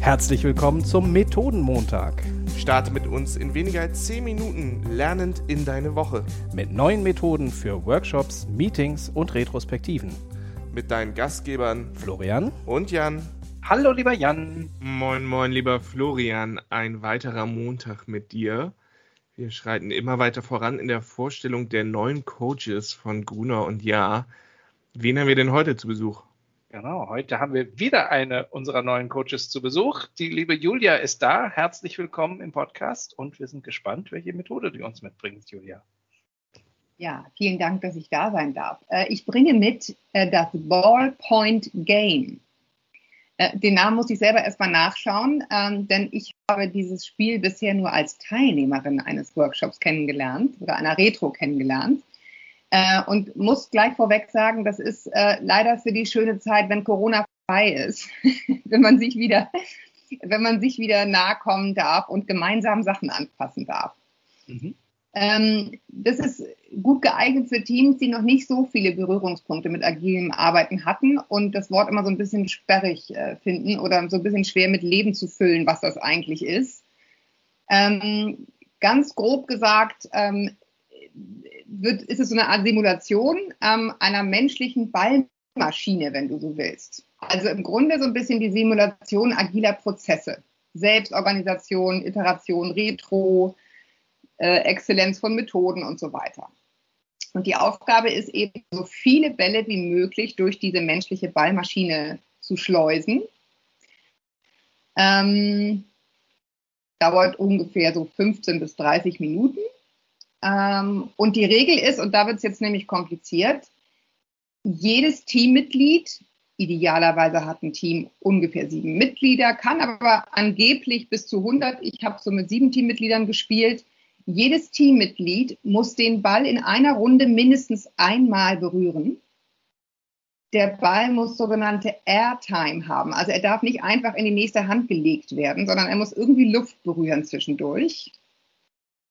Herzlich willkommen zum Methodenmontag. Starte mit uns in weniger als 10 Minuten lernend in deine Woche. Mit neuen Methoden für Workshops, Meetings und Retrospektiven. Mit deinen Gastgebern Florian und Jan. Hallo, lieber Jan. Moin, moin, lieber Florian. Ein weiterer Montag mit dir. Wir schreiten immer weiter voran in der Vorstellung der neuen Coaches von Gruner und Ja. Wen haben wir denn heute zu Besuch? Genau, heute haben wir wieder eine unserer neuen Coaches zu Besuch. Die liebe Julia ist da. Herzlich willkommen im Podcast und wir sind gespannt, welche Methode du uns mitbringst, Julia. Ja, vielen Dank, dass ich da sein darf. Äh, ich bringe mit äh, das Ballpoint Game. Äh, den Namen muss ich selber erstmal nachschauen, ähm, denn ich habe dieses Spiel bisher nur als Teilnehmerin eines Workshops kennengelernt oder einer Retro kennengelernt. Äh, und muss gleich vorweg sagen, das ist äh, leider für die schöne Zeit, wenn Corona vorbei ist, wenn man sich wieder, wenn man sich wieder nahe kommen darf und gemeinsam Sachen anpassen darf. Mhm. Ähm, das ist gut geeignet für Teams, die noch nicht so viele Berührungspunkte mit agilem Arbeiten hatten und das Wort immer so ein bisschen sperrig äh, finden oder so ein bisschen schwer mit Leben zu füllen, was das eigentlich ist. Ähm, ganz grob gesagt, ähm, wird, ist es so eine Art Simulation ähm, einer menschlichen Ballmaschine, wenn du so willst. Also im Grunde so ein bisschen die Simulation agiler Prozesse. Selbstorganisation, Iteration, Retro, äh, Exzellenz von Methoden und so weiter. Und die Aufgabe ist eben, so viele Bälle wie möglich durch diese menschliche Ballmaschine zu schleusen. Ähm, dauert ungefähr so 15 bis 30 Minuten. Ähm, und die Regel ist, und da wird es jetzt nämlich kompliziert, jedes Teammitglied, idealerweise hat ein Team ungefähr sieben Mitglieder, kann aber angeblich bis zu 100, ich habe so mit sieben Teammitgliedern gespielt, jedes Teammitglied muss den Ball in einer Runde mindestens einmal berühren. Der Ball muss sogenannte Airtime haben. Also er darf nicht einfach in die nächste Hand gelegt werden, sondern er muss irgendwie Luft berühren zwischendurch.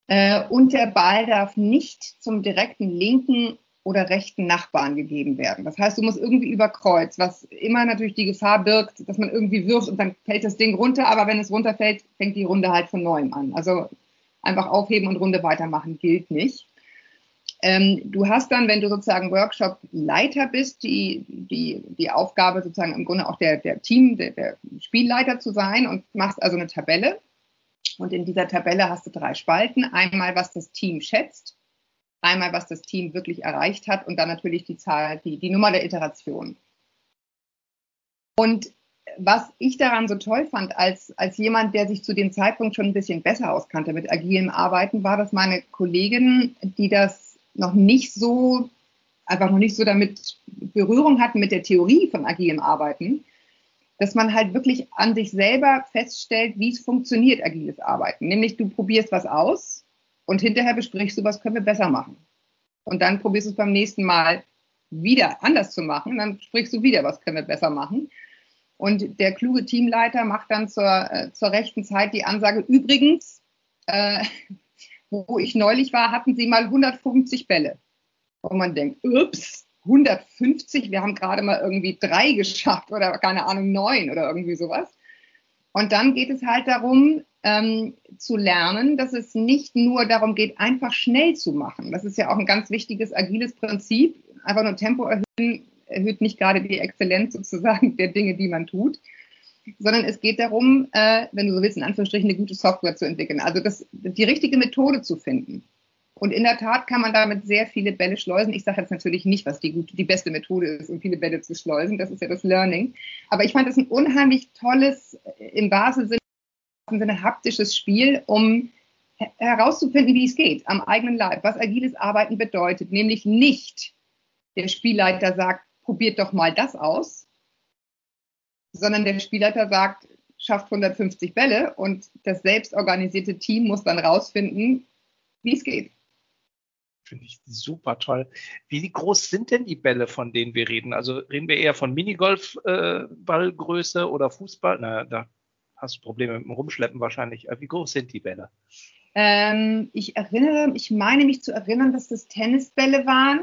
Äh, und der Ball darf nicht zum direkten linken oder rechten Nachbarn gegeben werden. Das heißt, du musst irgendwie über Kreuz, was immer natürlich die Gefahr birgt, dass man irgendwie wirft und dann fällt das Ding runter, aber wenn es runterfällt, fängt die Runde halt von neuem an. Also einfach aufheben und Runde weitermachen gilt nicht. Ähm, du hast dann, wenn du sozusagen Workshop-Leiter bist, die, die, die Aufgabe sozusagen im Grunde auch der, der Team, der, der Spielleiter zu sein und machst also eine Tabelle und in dieser Tabelle hast du drei Spalten. Einmal, was das Team schätzt, einmal, was das Team wirklich erreicht hat und dann natürlich die Zahl, die, die Nummer der Iteration. Und was ich daran so toll fand, als, als jemand, der sich zu dem Zeitpunkt schon ein bisschen besser auskannte mit agilem Arbeiten, war, dass meine Kolleginnen, die das noch nicht so, einfach noch nicht so damit Berührung hatten mit der Theorie von agilem Arbeiten, dass man halt wirklich an sich selber feststellt, wie es funktioniert, agiles Arbeiten. Nämlich du probierst was aus und hinterher besprichst du, was können wir besser machen. Und dann probierst du es beim nächsten Mal wieder anders zu machen. Dann sprichst du wieder, was können wir besser machen. Und der kluge Teamleiter macht dann zur, äh, zur rechten Zeit die Ansage, übrigens, äh, wo ich neulich war, hatten sie mal 150 Bälle. Und man denkt, ups, 150, wir haben gerade mal irgendwie drei geschafft oder keine Ahnung, neun oder irgendwie sowas. Und dann geht es halt darum, ähm, zu lernen, dass es nicht nur darum geht, einfach schnell zu machen. Das ist ja auch ein ganz wichtiges agiles Prinzip. Einfach nur Tempo erhöhen erhöht nicht gerade die Exzellenz sozusagen der Dinge, die man tut, sondern es geht darum, äh, wenn du so willst, in Anführungsstrichen eine gute Software zu entwickeln. Also das, die richtige Methode zu finden. Und in der Tat kann man damit sehr viele Bälle schleusen. Ich sage jetzt natürlich nicht, was die, gute, die beste Methode ist, um viele Bälle zu schleusen. Das ist ja das Learning. Aber ich fand das ein unheimlich tolles, äh, im wahrsten Sinne haptisches Spiel, um herauszufinden, wie es geht, am eigenen Leib, was agiles Arbeiten bedeutet. Nämlich nicht, der Spielleiter sagt, probiert doch mal das aus, sondern der Spielleiter sagt, schafft 150 Bälle und das selbstorganisierte Team muss dann rausfinden, wie es geht. Finde ich super toll. Wie groß sind denn die Bälle, von denen wir reden? Also reden wir eher von Minigolf-Ballgröße äh, oder Fußball? Na, da hast du Probleme mit dem Rumschleppen wahrscheinlich. Wie groß sind die Bälle? Ähm, ich erinnere, ich meine mich zu erinnern, dass das Tennisbälle waren.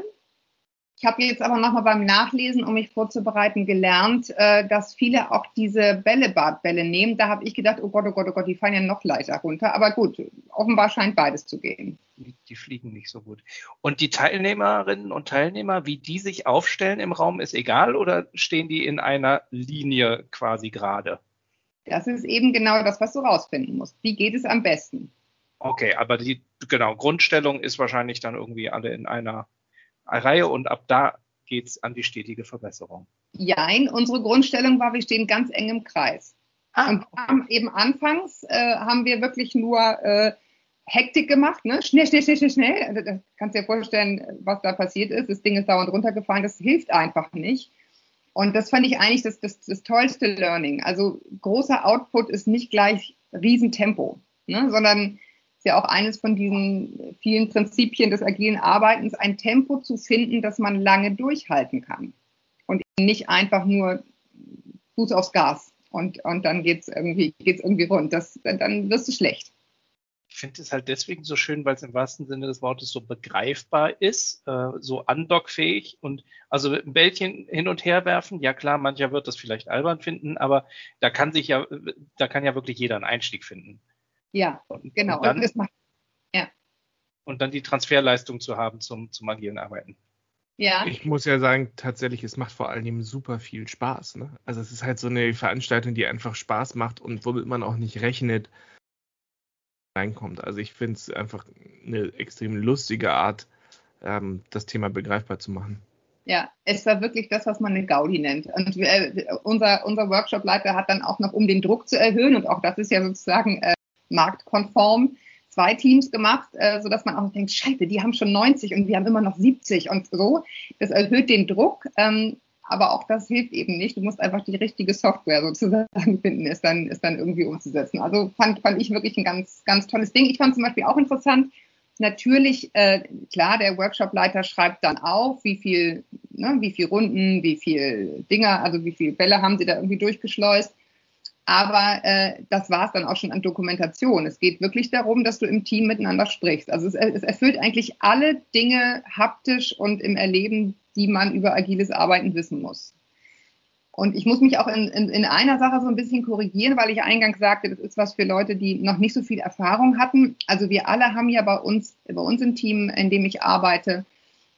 Ich habe jetzt aber nochmal beim Nachlesen, um mich vorzubereiten, gelernt, äh, dass viele auch diese Bällebadbälle nehmen. Da habe ich gedacht, oh Gott, oh Gott, oh Gott, die fallen ja noch leiser runter. Aber gut, offenbar scheint beides zu gehen. Die, die fliegen nicht so gut. Und die Teilnehmerinnen und Teilnehmer, wie die sich aufstellen im Raum, ist egal oder stehen die in einer Linie quasi gerade? Das ist eben genau das, was du rausfinden musst. Wie geht es am besten? Okay, aber die genau Grundstellung ist wahrscheinlich dann irgendwie alle in einer Reihe und ab da geht es an die stetige Verbesserung. Jein, unsere Grundstellung war, wir stehen ganz eng im Kreis. Ah, und haben eben anfangs äh, haben wir wirklich nur äh, Hektik gemacht, ne? Schnell, schnell, schnell, schnell, schnell. Also, das kannst du dir vorstellen, was da passiert ist. Das Ding ist dauernd runtergefallen. Das hilft einfach nicht. Und das fand ich eigentlich das, das, das tollste Learning. Also großer Output ist nicht gleich Riesentempo, ne? sondern ist ja auch eines von diesen vielen Prinzipien des agilen Arbeitens, ein Tempo zu finden, das man lange durchhalten kann. Und nicht einfach nur Fuß aufs Gas und, und dann geht's irgendwie, geht's irgendwie rund. Das, dann wirst du schlecht. Ich finde es halt deswegen so schön, weil es im wahrsten Sinne des Wortes so begreifbar ist, äh, so andockfähig und also ein Bällchen hin und her werfen. Ja klar, mancher wird das vielleicht albern finden, aber da kann sich ja, da kann ja wirklich jeder einen Einstieg finden. Ja, und, genau. Und dann, und, macht, ja. und dann die Transferleistung zu haben zum, zum agilen Arbeiten. Ja. Ich muss ja sagen, tatsächlich, es macht vor allem super viel Spaß. Ne? Also es ist halt so eine Veranstaltung, die einfach Spaß macht und womit man auch nicht rechnet, reinkommt. Also ich finde es einfach eine extrem lustige Art, ähm, das Thema begreifbar zu machen. Ja, es war wirklich das, was man eine Gaudi nennt. Und äh, unser, unser Workshop-Leiter hat dann auch noch, um den Druck zu erhöhen, und auch das ist ja sozusagen äh, marktkonform zwei Teams gemacht, äh, sodass man auch denkt, scheiße, die haben schon 90 und wir haben immer noch 70 und so. Das erhöht den Druck, ähm, aber auch das hilft eben nicht. Du musst einfach die richtige Software sozusagen finden, ist dann, ist dann irgendwie umzusetzen. Also fand, fand ich wirklich ein ganz, ganz tolles Ding. Ich fand zum Beispiel auch interessant, natürlich, äh, klar, der Workshopleiter schreibt dann auf, wie viel, ne, wie viel Runden, wie viel Dinger, also wie viele Bälle haben sie da irgendwie durchgeschleust. Aber äh, das war es dann auch schon an Dokumentation. Es geht wirklich darum, dass du im Team miteinander sprichst. Also es, es, erfüllt eigentlich alle Dinge haptisch und im Erleben, die man über agiles Arbeiten wissen muss. Und ich muss mich auch in, in, in einer Sache so ein bisschen korrigieren, weil ich eingangs sagte, das ist was für Leute, die noch nicht so viel Erfahrung hatten. Also wir alle haben ja bei uns, bei uns im Team, in dem ich arbeite,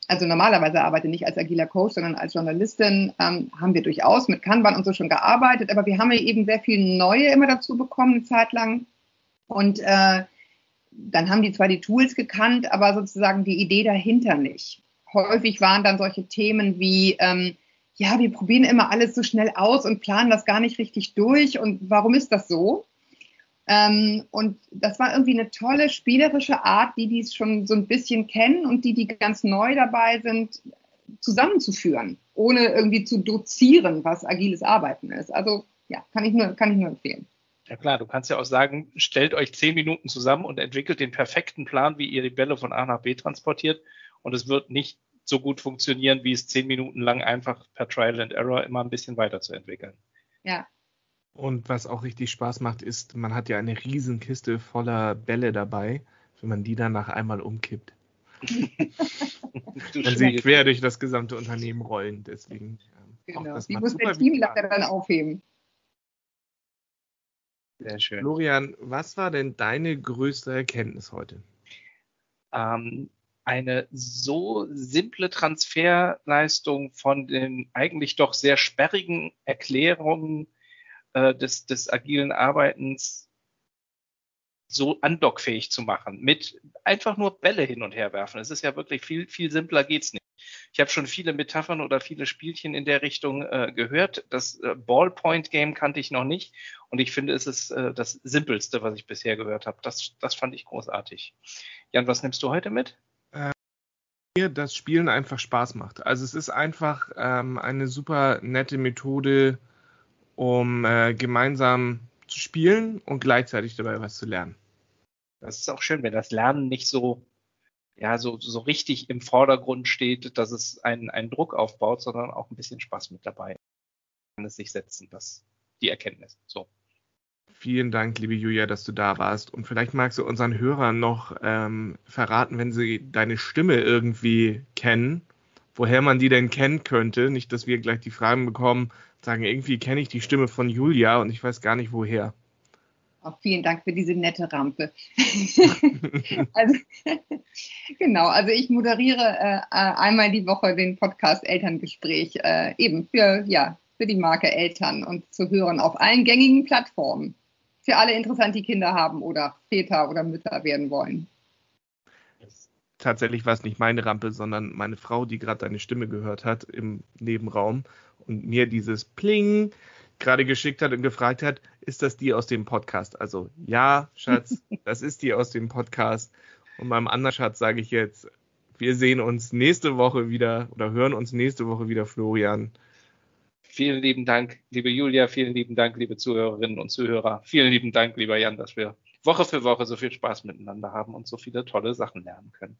also normalerweise arbeite nicht als agiler Coach, sondern als Journalistin, ähm, haben wir durchaus mit Kanban und so schon gearbeitet, aber wir haben ja eben sehr viel Neue immer dazu bekommen, eine Zeit lang. Und äh, dann haben die zwar die Tools gekannt, aber sozusagen die Idee dahinter nicht. Häufig waren dann solche Themen wie, ähm, ja, wir probieren immer alles so schnell aus und planen das gar nicht richtig durch. Und warum ist das so? Ähm, und das war irgendwie eine tolle spielerische Art, die die es schon so ein bisschen kennen und die, die ganz neu dabei sind, zusammenzuführen, ohne irgendwie zu dozieren, was agiles Arbeiten ist. Also ja, kann ich nur, kann ich nur empfehlen. Ja klar, du kannst ja auch sagen, stellt euch zehn Minuten zusammen und entwickelt den perfekten Plan, wie ihr die Bälle von A nach B transportiert. Und es wird nicht so gut funktionieren, wie es zehn Minuten lang einfach per Trial and Error immer ein bisschen weiterzuentwickeln. Ja, und was auch richtig Spaß macht, ist, man hat ja eine riesen Kiste voller Bälle dabei, wenn man die danach einmal umkippt. und sie quer durch das gesamte Unternehmen rollen. Deswegen ähm, genau. Die muss der Teamleiter dann aufheben. Sehr schön. Florian, was war denn deine größte Erkenntnis heute? Ähm, eine so simple Transferleistung von den eigentlich doch sehr sperrigen Erklärungen äh, des, des agilen Arbeitens so andockfähig zu machen, mit einfach nur Bälle hin und her werfen. Es ist ja wirklich viel, viel simpler geht's nicht. Ich habe schon viele Metaphern oder viele Spielchen in der Richtung äh, gehört. Das äh, Ballpoint-Game kannte ich noch nicht und ich finde, es ist äh, das simpelste, was ich bisher gehört habe. Das, das fand ich großartig. Jan, was nimmst du heute mit? Äh, das Spielen einfach Spaß macht. Also es ist einfach ähm, eine super nette Methode, um äh, gemeinsam zu spielen und gleichzeitig dabei was zu lernen. Das ist auch schön, wenn das Lernen nicht so, ja, so, so richtig im Vordergrund steht, dass es einen, einen Druck aufbaut, sondern auch ein bisschen Spaß mit dabei. Kann es sich setzen, das, die Erkenntnis. So. Vielen Dank, liebe Julia, dass du da warst. Und vielleicht magst du unseren Hörern noch ähm, verraten, wenn sie deine Stimme irgendwie kennen, woher man die denn kennen könnte. Nicht, dass wir gleich die Fragen bekommen, sagen, irgendwie kenne ich die Stimme von Julia und ich weiß gar nicht woher. Auch vielen Dank für diese nette Rampe. also, genau, also ich moderiere äh, einmal die Woche den Podcast Elterngespräch, äh, eben für, ja, für die Marke Eltern und zu hören auf allen gängigen Plattformen. Für alle interessant, die Kinder haben oder Väter oder Mütter werden wollen. Tatsächlich war es nicht meine Rampe, sondern meine Frau, die gerade deine Stimme gehört hat im Nebenraum und mir dieses Pling gerade geschickt hat und gefragt hat, ist das die aus dem Podcast? Also ja, Schatz, das ist die aus dem Podcast. Und meinem anderen Schatz sage ich jetzt, wir sehen uns nächste Woche wieder oder hören uns nächste Woche wieder, Florian. Vielen lieben Dank, liebe Julia, vielen lieben Dank, liebe Zuhörerinnen und Zuhörer. Vielen lieben Dank, lieber Jan, dass wir Woche für Woche so viel Spaß miteinander haben und so viele tolle Sachen lernen können.